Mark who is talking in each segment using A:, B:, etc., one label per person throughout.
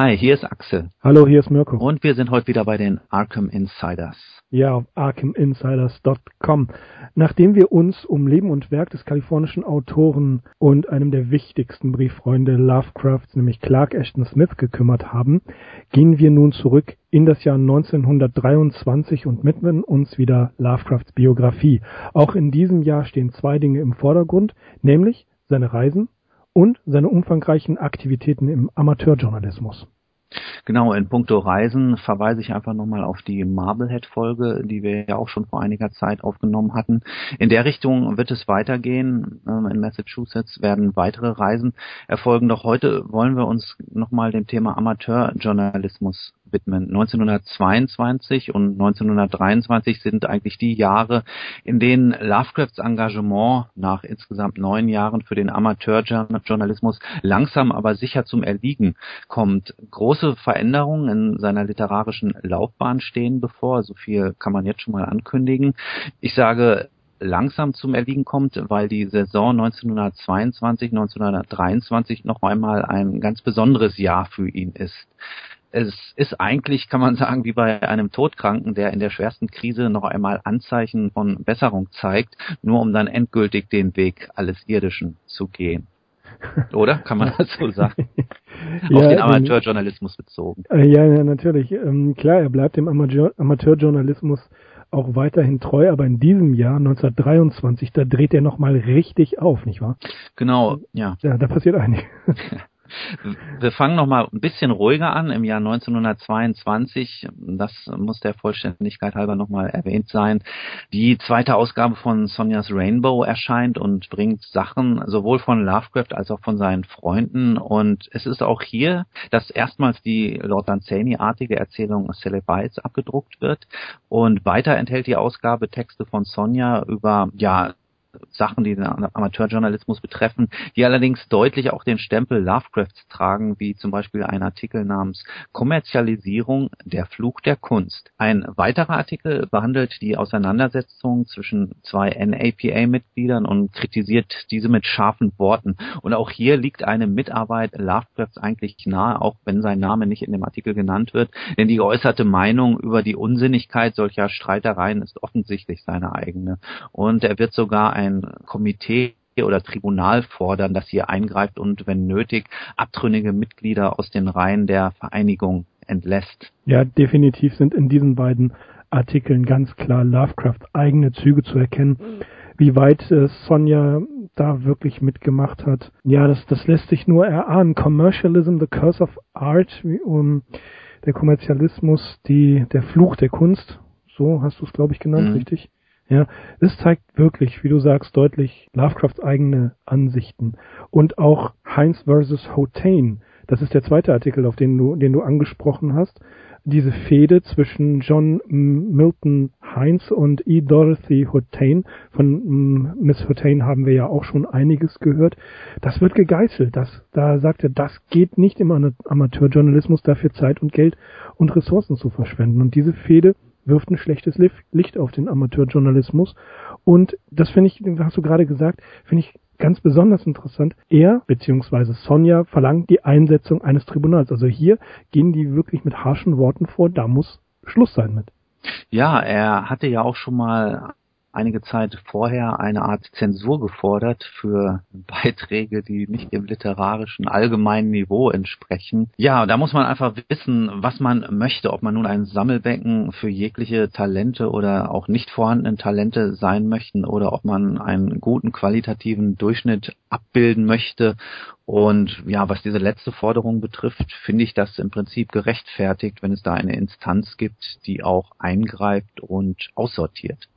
A: Hi, hier ist Axel.
B: Hallo, hier ist Mirko.
A: Und wir sind heute wieder bei den Arkham Insiders.
B: Ja, auf ArkhamInsiders.com. Nachdem wir uns um Leben und Werk des kalifornischen Autoren und einem der wichtigsten Brieffreunde Lovecrafts, nämlich Clark Ashton Smith, gekümmert haben, gehen wir nun zurück in das Jahr 1923 und widmen uns wieder Lovecrafts Biografie. Auch in diesem Jahr stehen zwei Dinge im Vordergrund, nämlich seine Reisen und seine umfangreichen Aktivitäten im Amateurjournalismus.
A: Genau, in puncto Reisen verweise ich einfach nochmal auf die Marblehead-Folge, die wir ja auch schon vor einiger Zeit aufgenommen hatten. In der Richtung wird es weitergehen. Ähm, in Massachusetts werden weitere Reisen erfolgen. Doch heute wollen wir uns nochmal dem Thema Amateurjournalismus widmen. 1922 und 1923 sind eigentlich die Jahre, in denen Lovecrafts Engagement nach insgesamt neun Jahren für den Amateurjournalismus langsam aber sicher zum Erliegen kommt. Große Veränderungen in seiner literarischen Laufbahn stehen bevor. So viel kann man jetzt schon mal ankündigen. Ich sage langsam zum Erliegen kommt, weil die Saison 1922, 1923 noch einmal ein ganz besonderes Jahr für ihn ist es ist eigentlich, kann man sagen, wie bei einem Todkranken, der in der schwersten Krise noch einmal Anzeichen von Besserung zeigt, nur um dann endgültig den Weg alles Irdischen zu gehen. Oder? Kann man das so sagen? Auf ja, den Amateurjournalismus bezogen.
B: Äh, ja, ja, natürlich. Ähm, klar, er bleibt dem Amateur Amateurjournalismus auch weiterhin treu, aber in diesem Jahr, 1923, da dreht er nochmal richtig auf, nicht wahr?
A: Genau, ja.
B: Ja, da passiert einiges.
A: Wir fangen noch mal ein bisschen ruhiger an im Jahr 1922. Das muss der Vollständigkeit halber noch mal erwähnt sein. Die zweite Ausgabe von Sonjas Rainbow erscheint und bringt Sachen sowohl von Lovecraft als auch von seinen Freunden. Und es ist auch hier, dass erstmals die Lord Danzani-artige Erzählung Celebites abgedruckt wird. Und weiter enthält die Ausgabe Texte von Sonja über, ja, Sachen, die den Amateurjournalismus betreffen, die allerdings deutlich auch den Stempel Lovecrafts tragen, wie zum Beispiel ein Artikel namens Kommerzialisierung, der Fluch der Kunst. Ein weiterer Artikel behandelt die Auseinandersetzung zwischen zwei NAPA-Mitgliedern und kritisiert diese mit scharfen Worten. Und auch hier liegt eine Mitarbeit Lovecrafts eigentlich nahe, auch wenn sein Name nicht in dem Artikel genannt wird, denn die geäußerte Meinung über die Unsinnigkeit solcher Streitereien ist offensichtlich seine eigene. Und er wird sogar ein Komitee oder Tribunal fordern, das hier eingreift und, wenn nötig, abtrünnige Mitglieder aus den Reihen der Vereinigung entlässt.
B: Ja, definitiv sind in diesen beiden Artikeln ganz klar Lovecraft eigene Züge zu erkennen. Wie weit äh, Sonja da wirklich mitgemacht hat, ja, das, das lässt sich nur erahnen. Commercialism, the curse of art, um, der Kommerzialismus, die, der Fluch der Kunst, so hast du es, glaube ich, genannt, mhm. richtig? Ja, es zeigt wirklich, wie du sagst, deutlich Lovecrafts eigene Ansichten. Und auch Heinz versus Hotain, das ist der zweite Artikel, auf den du, den du angesprochen hast. Diese Fehde zwischen John Milton Heinz und E. Dorothy Hotain. Von Miss Hotain haben wir ja auch schon einiges gehört. Das wird gegeißelt. Das, da sagt er, das geht nicht im Amateurjournalismus, dafür Zeit und Geld und Ressourcen zu verschwenden. Und diese Fehde wirft ein schlechtes Licht auf den Amateurjournalismus. Und das finde ich, hast du gerade gesagt, finde ich ganz besonders interessant. Er bzw. Sonja verlangt die Einsetzung eines Tribunals. Also hier gehen die wirklich mit harschen Worten vor. Da muss Schluss sein mit.
A: Ja, er hatte ja auch schon mal einige Zeit vorher eine Art Zensur gefordert für Beiträge, die nicht dem literarischen allgemeinen Niveau entsprechen. Ja, da muss man einfach wissen, was man möchte, ob man nun ein Sammelbecken für jegliche Talente oder auch nicht vorhandenen Talente sein möchten oder ob man einen guten qualitativen Durchschnitt abbilden möchte und ja, was diese letzte Forderung betrifft, finde ich das im Prinzip gerechtfertigt, wenn es da eine Instanz gibt, die auch eingreift und aussortiert.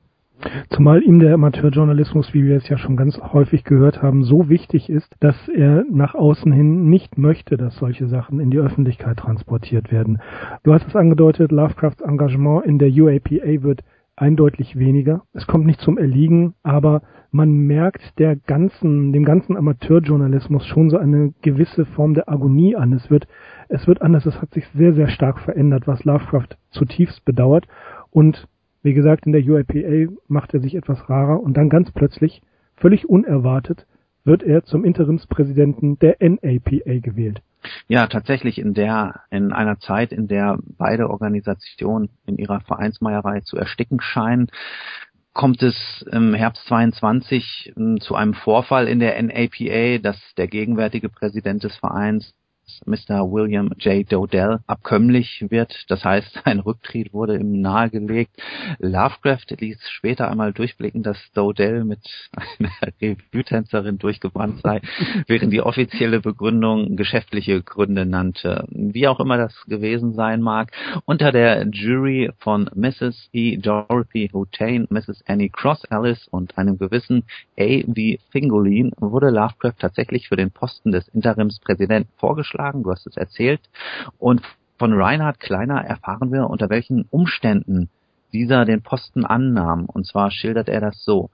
B: Zumal ihm der Amateurjournalismus, wie wir es ja schon ganz häufig gehört haben, so wichtig ist, dass er nach außen hin nicht möchte, dass solche Sachen in die Öffentlichkeit transportiert werden. Du hast es angedeutet, Lovecrafts Engagement in der UAPA wird eindeutig weniger. Es kommt nicht zum Erliegen, aber man merkt der ganzen, dem ganzen Amateurjournalismus schon so eine gewisse Form der Agonie an. Es wird, es wird anders. Es hat sich sehr, sehr stark verändert, was Lovecraft zutiefst bedauert. Und wie gesagt, in der UIPA macht er sich etwas rarer und dann ganz plötzlich, völlig unerwartet, wird er zum Interimspräsidenten der NAPA gewählt.
A: Ja, tatsächlich in der, in einer Zeit, in der beide Organisationen in ihrer Vereinsmeierei zu ersticken scheinen, kommt es im Herbst 22 hm, zu einem Vorfall in der NAPA, dass der gegenwärtige Präsident des Vereins Mr. William J. Dodell abkömmlich wird. Das heißt, ein Rücktritt wurde ihm nahegelegt. Lovecraft ließ später einmal durchblicken, dass Dodell mit einer Revue-Tänzerin durchgebrannt sei, während die offizielle Begründung geschäftliche Gründe nannte. Wie auch immer das gewesen sein mag, unter der Jury von Mrs. E. Dorothy Houtain, Mrs. Annie Cross Ellis und einem gewissen A. V. Fingolin wurde Lovecraft tatsächlich für den Posten des Interimspräsidenten vorgeschlagen vorgeschlagen, du hast es erzählt. Und von Reinhard Kleiner erfahren wir, unter welchen Umständen dieser den Posten annahm. Und zwar schildert er das so.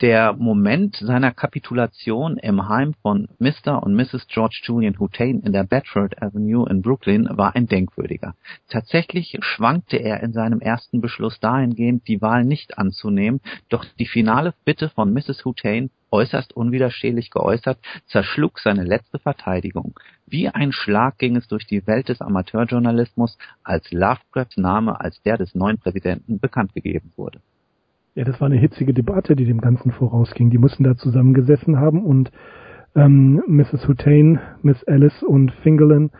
A: Der Moment seiner Kapitulation im Heim von Mr. und Mrs. George Julian Hutain in der Bedford Avenue in Brooklyn war ein denkwürdiger. Tatsächlich schwankte er in seinem ersten Beschluss dahingehend, die Wahl nicht anzunehmen, doch die finale Bitte von Mrs. Hutain, äußerst unwiderstehlich geäußert, zerschlug seine letzte Verteidigung. Wie ein Schlag ging es durch die Welt des Amateurjournalismus, als Lovecrafts Name als der des neuen Präsidenten bekannt gegeben wurde.
B: Ja, das war eine hitzige Debatte, die dem Ganzen vorausging. Die mussten da zusammengesessen haben und ähm, Mrs. Hutain, Miss Alice und Fingerlin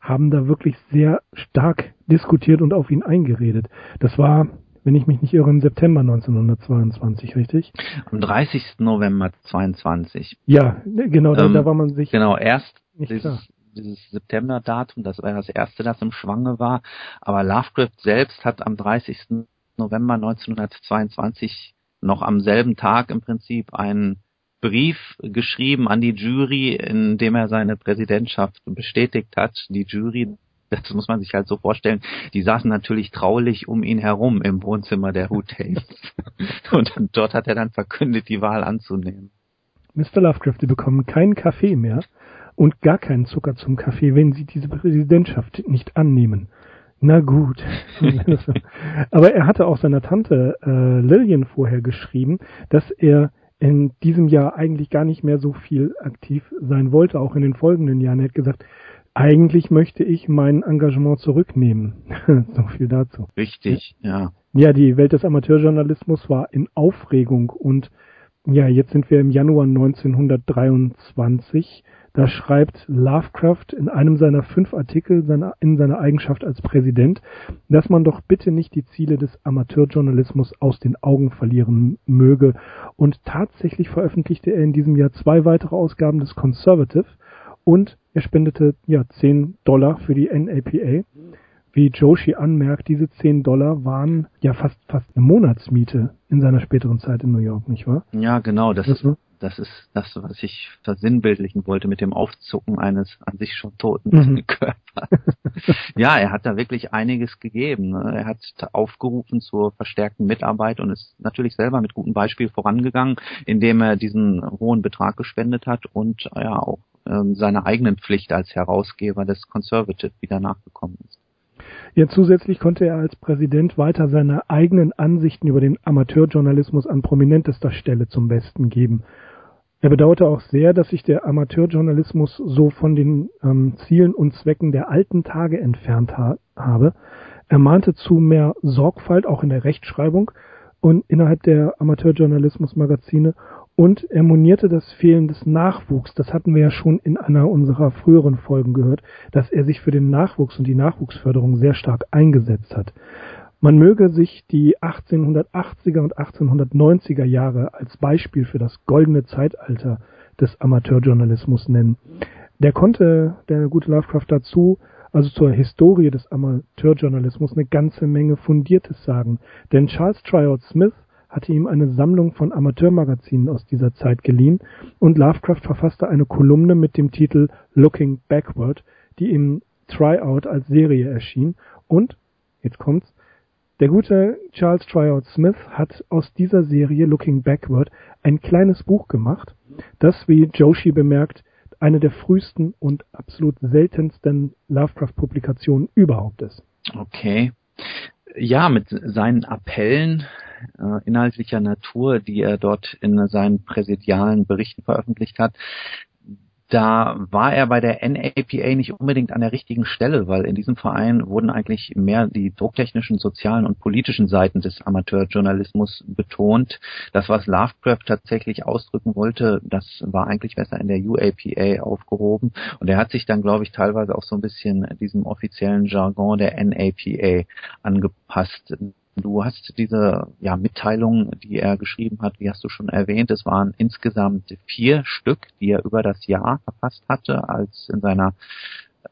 B: haben da wirklich sehr stark diskutiert und auf ihn eingeredet. Das war, wenn ich mich nicht irre, im September 1922, richtig?
A: Am 30. November 22.
B: Ja, genau, da, ähm, da war man sich.
A: Genau, erst dieses, dieses September-Datum, das war das erste, das im Schwange war, aber Lovecraft selbst hat am 30. November 1922 noch am selben Tag im Prinzip einen Brief geschrieben an die Jury, in dem er seine Präsidentschaft bestätigt hat. Die Jury, das muss man sich halt so vorstellen, die saßen natürlich traulich um ihn herum im Wohnzimmer der Houthens. Und dort hat er dann verkündet, die Wahl anzunehmen.
B: Mr. Lovecraft, Sie bekommen keinen Kaffee mehr und gar keinen Zucker zum Kaffee, wenn Sie diese Präsidentschaft nicht annehmen. Na gut. Aber er hatte auch seiner Tante äh, Lillian vorher geschrieben, dass er in diesem Jahr eigentlich gar nicht mehr so viel aktiv sein wollte, auch in den folgenden Jahren. Er hat gesagt, eigentlich möchte ich mein Engagement zurücknehmen. so viel dazu.
A: Richtig, ja.
B: Ja, die Welt des Amateurjournalismus war in Aufregung und ja, jetzt sind wir im Januar 1923 da schreibt Lovecraft in einem seiner fünf Artikel in seiner Eigenschaft als Präsident, dass man doch bitte nicht die Ziele des Amateurjournalismus aus den Augen verlieren möge. Und tatsächlich veröffentlichte er in diesem Jahr zwei weitere Ausgaben des Conservative und er spendete ja 10 Dollar für die NAPA. Wie Joshi anmerkt, diese 10 Dollar waren ja fast fast eine Monatsmiete in seiner späteren Zeit in New York, nicht wahr?
A: Ja, genau. Das, das das ist das, was ich versinnbildlichen wollte mit dem Aufzucken eines an sich schon toten mhm. Körpers. ja, er hat da wirklich einiges gegeben. Ne? Er hat aufgerufen zur verstärkten Mitarbeit und ist natürlich selber mit gutem Beispiel vorangegangen, indem er diesen hohen Betrag gespendet hat und ja auch ähm, seiner eigenen Pflicht als Herausgeber des Conservative wieder nachgekommen ist.
B: Ja, zusätzlich konnte er als Präsident weiter seine eigenen Ansichten über den Amateurjournalismus an prominentester Stelle zum Besten geben. Er bedauerte auch sehr, dass sich der Amateurjournalismus so von den ähm, Zielen und Zwecken der alten Tage entfernt ha habe. Er mahnte zu mehr Sorgfalt auch in der Rechtschreibung und innerhalb der Amateurjournalismusmagazine und er monierte das Fehlen des Nachwuchs. Das hatten wir ja schon in einer unserer früheren Folgen gehört, dass er sich für den Nachwuchs und die Nachwuchsförderung sehr stark eingesetzt hat. Man möge sich die 1880er und 1890er Jahre als Beispiel für das goldene Zeitalter des Amateurjournalismus nennen. Der konnte, der gute Lovecraft dazu, also zur Historie des Amateurjournalismus, eine ganze Menge Fundiertes sagen. Denn Charles Tryout Smith hatte ihm eine Sammlung von Amateurmagazinen aus dieser Zeit geliehen und Lovecraft verfasste eine Kolumne mit dem Titel Looking Backward, die im Tryout als Serie erschien und, jetzt kommt's, Der gute Charles Tryout Smith hat aus dieser Serie Looking Backward ein kleines Buch gemacht, das, wie Joshi bemerkt, eine der frühesten und absolut seltensten Lovecraft-Publikationen überhaupt ist.
A: Okay. Ja, mit seinen Appellen äh, inhaltlicher Natur, die er dort in seinen präsidialen Berichten veröffentlicht hat, da war er bei der NAPA nicht unbedingt an der richtigen Stelle, weil in diesem Verein wurden eigentlich mehr die drucktechnischen, sozialen und politischen Seiten des Amateurjournalismus betont. Das, was Lovecraft tatsächlich ausdrücken wollte, das war eigentlich besser in der UAPA aufgehoben. Und er hat sich dann, glaube ich, teilweise auch so ein bisschen diesem offiziellen Jargon der NAPA angepasst. Du hast diese ja, Mitteilung, die er geschrieben hat, wie hast du schon erwähnt, es waren insgesamt vier Stück, die er über das Jahr verfasst hatte, als in seiner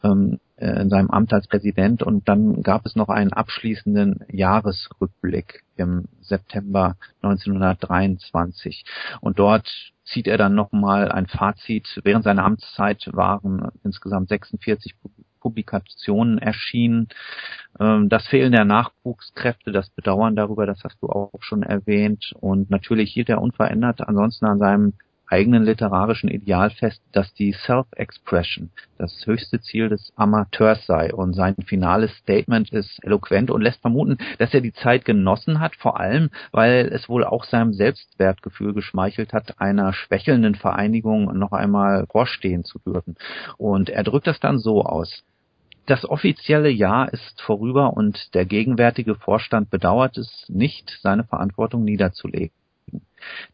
A: ähm, äh, in seinem Amt als Präsident. Und dann gab es noch einen abschließenden Jahresrückblick im September 1923 und dort zieht er dann nochmal ein Fazit. Während seiner Amtszeit waren insgesamt 46 Publikationen erschienen. Ähm, das Fehlen der Nachwuchskräfte, das Bedauern darüber, das hast du auch schon erwähnt. Und natürlich hielt er unverändert ansonsten an seinem eigenen literarischen Ideal fest, dass die Self-Expression das höchste Ziel des Amateurs sei und sein finales Statement ist eloquent und lässt vermuten, dass er die Zeit genossen hat, vor allem, weil es wohl auch seinem Selbstwertgefühl geschmeichelt hat, einer schwächelnden Vereinigung noch einmal vorstehen zu dürfen. Und er drückt das dann so aus. Das offizielle Jahr ist vorüber und der gegenwärtige Vorstand bedauert es nicht, seine Verantwortung niederzulegen.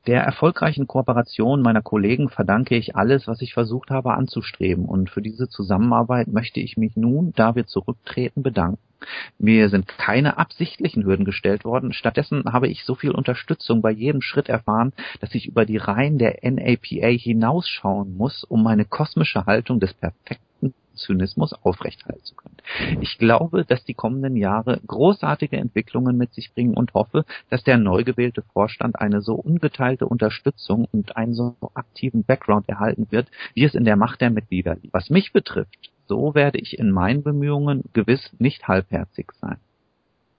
A: Der erfolgreichen Kooperation meiner Kollegen verdanke ich alles, was ich versucht habe anzustreben, und für diese Zusammenarbeit möchte ich mich nun, da wir zurücktreten, bedanken. Mir sind keine absichtlichen Hürden gestellt worden. Stattdessen habe ich so viel Unterstützung bei jedem Schritt erfahren, dass ich über die Reihen der NAPA hinausschauen muss, um meine kosmische Haltung des perfekten Zynismus aufrechthalten zu können. Ich glaube, dass die kommenden Jahre großartige Entwicklungen mit sich bringen und hoffe, dass der neu gewählte Vorstand eine so ungeteilte Unterstützung und einen so aktiven Background erhalten wird, wie es in der Macht der Mitglieder liegt. Was mich betrifft, so werde ich in meinen Bemühungen gewiss nicht halbherzig sein.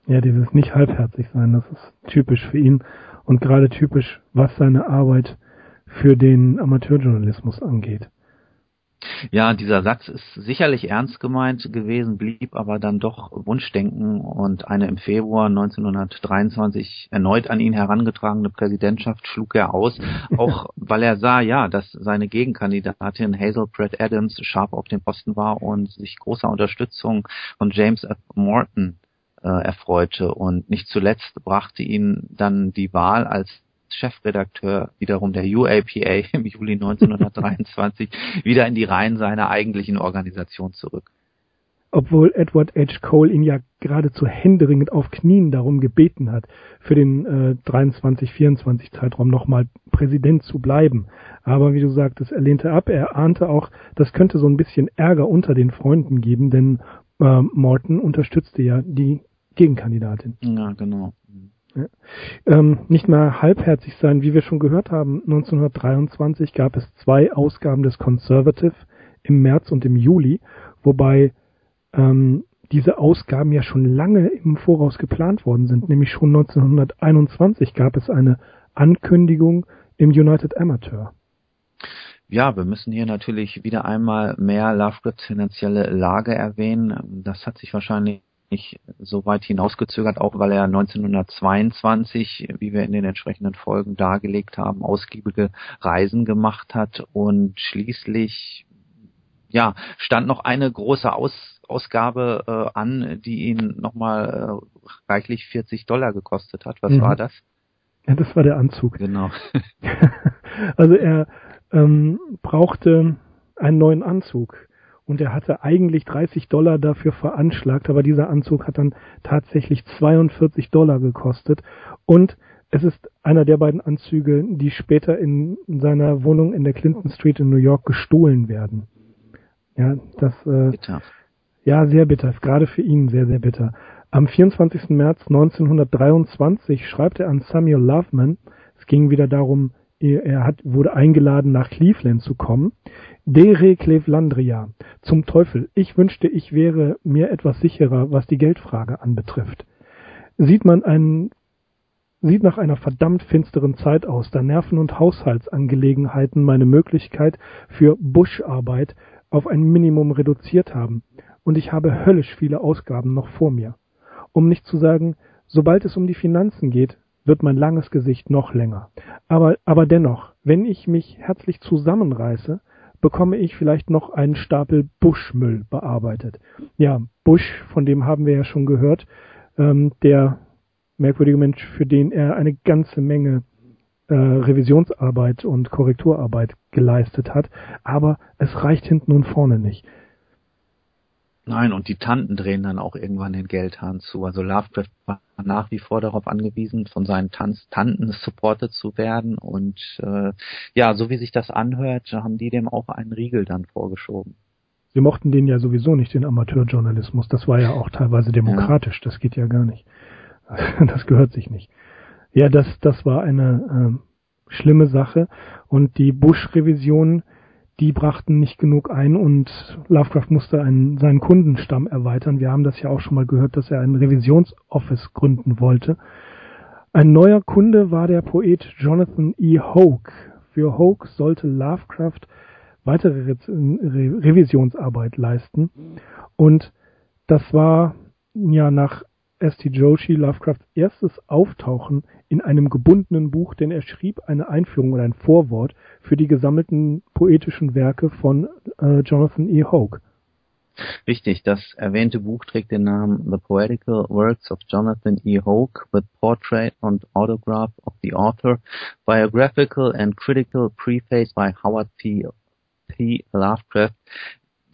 B: Ja, dieses nicht halbherzig sein, das ist typisch für ihn und gerade typisch, was seine Arbeit für den Amateurjournalismus angeht.
A: Ja, dieser Satz ist sicherlich ernst gemeint gewesen, blieb aber dann doch Wunschdenken und eine im Februar 1923 erneut an ihn herangetragene Präsidentschaft schlug er aus, auch weil er sah, ja, dass seine Gegenkandidatin Hazel Pratt Adams scharf auf dem Posten war und sich großer Unterstützung von James F. Morton äh, erfreute und nicht zuletzt brachte ihn dann die Wahl als Chefredakteur wiederum der UAPA im Juli 1923 wieder in die Reihen seiner eigentlichen Organisation zurück.
B: Obwohl Edward H. Cole ihn ja geradezu händeringend auf Knien darum gebeten hat, für den äh, 23-24 Zeitraum nochmal Präsident zu bleiben. Aber wie du sagtest, er lehnte ab. Er ahnte auch, das könnte so ein bisschen Ärger unter den Freunden geben, denn äh, Morton unterstützte ja die Gegenkandidatin.
A: Ja, genau.
B: Ähm, nicht mal halbherzig sein, wie wir schon gehört haben. 1923 gab es zwei Ausgaben des Conservative im März und im Juli, wobei ähm, diese Ausgaben ja schon lange im Voraus geplant worden sind. Nämlich schon 1921 gab es eine Ankündigung im United Amateur.
A: Ja, wir müssen hier natürlich wieder einmal mehr Lovecrafts finanzielle Lage erwähnen. Das hat sich wahrscheinlich nicht so weit hinausgezögert, auch weil er 1922, wie wir in den entsprechenden Folgen dargelegt haben, ausgiebige Reisen gemacht hat und schließlich ja, stand noch eine große Aus, Ausgabe äh, an, die ihn nochmal äh, reichlich 40 Dollar gekostet hat. Was mhm. war das?
B: Ja, das war der Anzug.
A: Genau.
B: also er ähm, brauchte einen neuen Anzug und er hatte eigentlich 30 Dollar dafür veranschlagt, aber dieser Anzug hat dann tatsächlich 42 Dollar gekostet und es ist einer der beiden Anzüge, die später in seiner Wohnung in der Clinton Street in New York gestohlen werden. Ja, das äh, bitter. ja sehr bitter, ist gerade für ihn sehr sehr bitter. Am 24. März 1923 schreibt er an Samuel Loveman. Es ging wieder darum, er hat, wurde eingeladen, nach Cleveland zu kommen. Dere Clevelandria. Zum Teufel. Ich wünschte, ich wäre mir etwas sicherer, was die Geldfrage anbetrifft. sieht man einen sieht nach einer verdammt finsteren Zeit aus, da Nerven- und Haushaltsangelegenheiten meine Möglichkeit für Buscharbeit auf ein Minimum reduziert haben, und ich habe höllisch viele Ausgaben noch vor mir. Um nicht zu sagen, sobald es um die Finanzen geht, wird mein langes Gesicht noch länger. Aber, aber dennoch, wenn ich mich herzlich zusammenreiße, bekomme ich vielleicht noch einen Stapel Buschmüll bearbeitet. Ja, Busch, von dem haben wir ja schon gehört, ähm, der merkwürdige Mensch, für den er eine ganze Menge äh, Revisionsarbeit und Korrekturarbeit geleistet hat, aber es reicht hinten und vorne nicht.
A: Nein, und die Tanten drehen dann auch irgendwann den Geldhahn zu. Also Lovecraft war nach wie vor darauf angewiesen, von seinen Tanz Tanten supported zu werden. Und äh, ja, so wie sich das anhört, haben die dem auch einen Riegel dann vorgeschoben.
B: Sie mochten den ja sowieso nicht, den Amateurjournalismus. Das war ja auch teilweise demokratisch. Ja. Das geht ja gar nicht. Das gehört sich nicht. Ja, das, das war eine äh, schlimme Sache. Und die Bush-Revision, die brachten nicht genug ein und Lovecraft musste einen, seinen Kundenstamm erweitern. Wir haben das ja auch schon mal gehört, dass er einen Revisionsoffice gründen wollte. Ein neuer Kunde war der Poet Jonathan E. Hoke. Für Hoke sollte Lovecraft weitere Re Re Revisionsarbeit leisten. Und das war ja nach St. Joshi Lovecrafts erstes Auftauchen in einem gebundenen Buch, denn er schrieb eine Einführung oder ein Vorwort für die gesammelten poetischen Werke von äh, Jonathan E. Hoke.
A: Richtig, das erwähnte Buch trägt den Namen The Poetical Works of Jonathan E. Hoke with Portrait and Autograph of the Author, Biographical and Critical Preface by Howard P. P. Lovecraft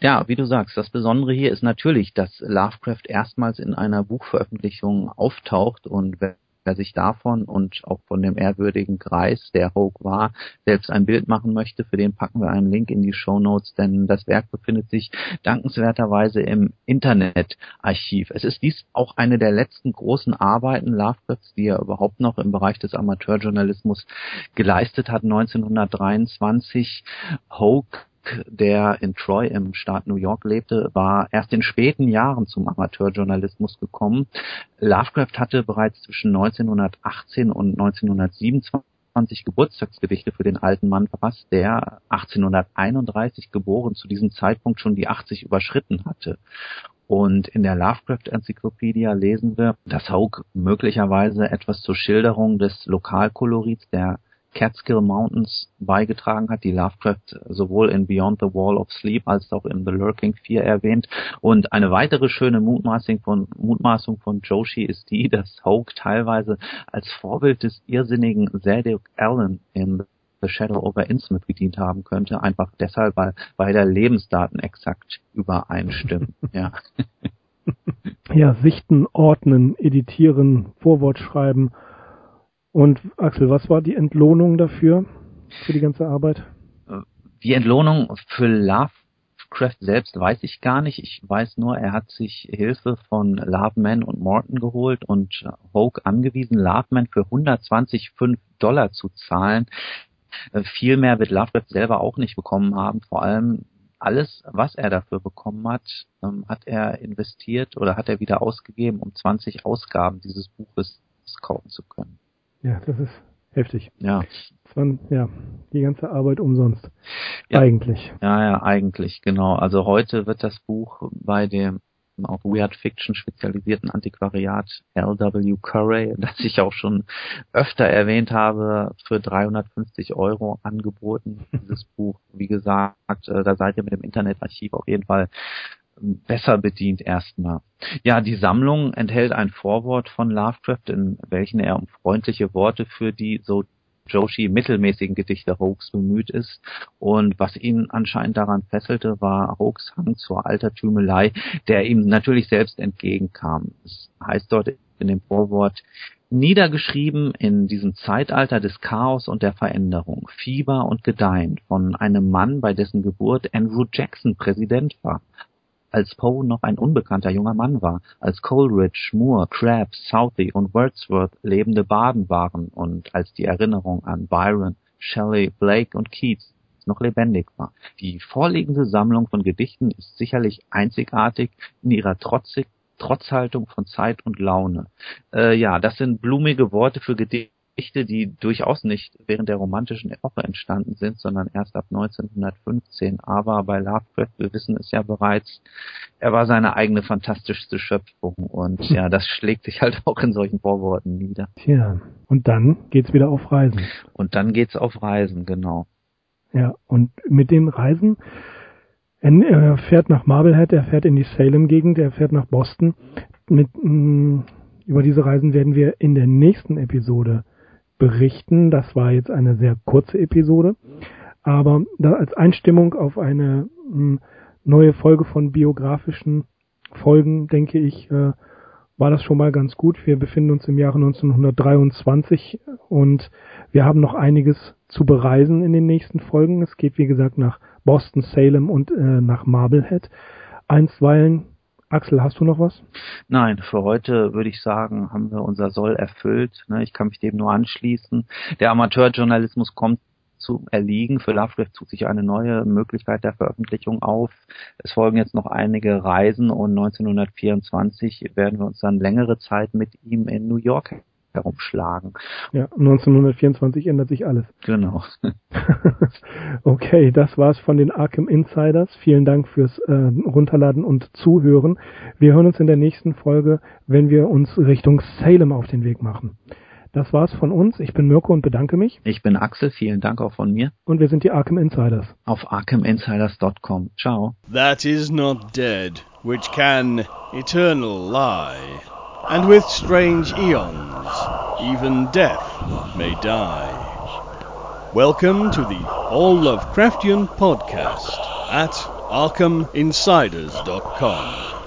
A: ja, wie du sagst, das Besondere hier ist natürlich, dass Lovecraft erstmals in einer Buchveröffentlichung auftaucht und wer sich davon und auch von dem ehrwürdigen Kreis, der Hoke war, selbst ein Bild machen möchte, für den packen wir einen Link in die Show Notes, denn das Werk befindet sich dankenswerterweise im Internetarchiv. Es ist dies auch eine der letzten großen Arbeiten Lovecrafts, die er überhaupt noch im Bereich des Amateurjournalismus geleistet hat. 1923 Hoke der in Troy im Staat New York lebte, war erst in späten Jahren zum Amateurjournalismus gekommen. Lovecraft hatte bereits zwischen 1918 und 1927 Geburtstagsgedichte für den alten Mann verfasst, der 1831 geboren zu diesem Zeitpunkt schon die 80 überschritten hatte. Und in der Lovecraft-Enzyklopädie lesen wir, dass Haug möglicherweise etwas zur Schilderung des Lokalkolorits der Catskill Mountains beigetragen hat, die Lovecraft sowohl in Beyond the Wall of Sleep als auch in The Lurking Fear erwähnt. Und eine weitere schöne Mutmaßung von, Mutmaßung von Joshi ist die, dass Hoke teilweise als Vorbild des irrsinnigen Zadoc Allen in The Shadow over Innsmouth gedient haben könnte, einfach deshalb, weil beide Lebensdaten exakt übereinstimmen. ja.
B: ja, sichten, ordnen, editieren, Vorwort schreiben und Axel, was war die Entlohnung dafür, für die ganze Arbeit?
A: Die Entlohnung für Lovecraft selbst weiß ich gar nicht. Ich weiß nur, er hat sich Hilfe von Loveman und Morton geholt und Hoke angewiesen, Loveman für 125 Dollar zu zahlen. Viel mehr wird Lovecraft selber auch nicht bekommen haben. Vor allem alles, was er dafür bekommen hat, ähm, hat er investiert oder hat er wieder ausgegeben, um 20 Ausgaben dieses Buches kaufen zu können.
B: Ja, das ist heftig.
A: Ja.
B: Das waren, ja, die ganze Arbeit umsonst. Ja. Eigentlich.
A: Ja, ja, eigentlich, genau. Also heute wird das Buch bei dem auf Weird Fiction spezialisierten Antiquariat L.W. Curray, das ich auch schon öfter erwähnt habe, für 350 Euro angeboten, dieses Buch. Wie gesagt, äh, da seid ihr mit dem Internetarchiv auf jeden Fall besser bedient erstmal. Ja, die Sammlung enthält ein Vorwort von Lovecraft, in welchen er um freundliche Worte für die so Joshi mittelmäßigen Gedichte Hoax bemüht ist. Und was ihn anscheinend daran fesselte, war Hoax Hang zur Altertümelei, der ihm natürlich selbst entgegenkam. Es heißt dort in dem Vorwort, niedergeschrieben in diesem Zeitalter des Chaos und der Veränderung, Fieber und Gedeihen von einem Mann, bei dessen Geburt Andrew Jackson Präsident war, als Poe noch ein unbekannter junger Mann war, als Coleridge, Moore, Crabbe, Southey und Wordsworth lebende Baden waren und als die Erinnerung an Byron, Shelley, Blake und Keats noch lebendig war. Die vorliegende Sammlung von Gedichten ist sicherlich einzigartig in ihrer trotzig Trotzhaltung von Zeit und Laune. Äh, ja, das sind blumige Worte für Gedichte Geschichte, die durchaus nicht während der romantischen Epoche entstanden sind, sondern erst ab 1915. Aber bei Lovecraft, wir wissen es ja bereits, er war seine eigene fantastischste Schöpfung und ja, das schlägt sich halt auch in solchen Vorworten nieder.
B: Tja, und dann geht's wieder auf Reisen.
A: Und dann geht's auf Reisen, genau.
B: Ja, und mit den Reisen, er fährt nach Marblehead, er fährt in die Salem-Gegend, er fährt nach Boston. Mit, mh, mm, über diese Reisen werden wir in der nächsten Episode berichten. Das war jetzt eine sehr kurze Episode, aber als Einstimmung auf eine hm, neue Folge von biografischen Folgen, denke ich, äh, war das schon mal ganz gut. Wir befinden uns im Jahre 1923 und wir haben noch einiges zu bereisen in den nächsten Folgen. Es geht, wie gesagt, nach Boston, Salem und äh, nach Marblehead. Einstweilen Axel, hast du noch was?
A: Nein, für heute würde ich sagen, haben wir unser Soll erfüllt. Ne? Ich kann mich dem nur anschließen. Der Amateurjournalismus kommt zu erliegen. Für Lovecraft tut sich eine neue Möglichkeit der Veröffentlichung auf. Es folgen jetzt noch einige Reisen und 1924 werden wir uns dann längere Zeit mit ihm in New York herumschlagen.
B: Ja, 1924 ändert sich alles.
A: Genau.
B: okay, das war's von den Arkham Insiders. Vielen Dank fürs äh, Runterladen und Zuhören. Wir hören uns in der nächsten Folge, wenn wir uns Richtung Salem auf den Weg machen. Das war's von uns. Ich bin Mirko und bedanke mich.
A: Ich bin Axel. Vielen Dank auch von mir.
B: Und wir sind die Arkham Insiders.
A: Auf arkhaminsiders.com. Ciao.
C: That is not dead, which can eternal lie. And with strange eons, even death may die. Welcome to the All Lovecraftian podcast at ArkhamInsiders.com.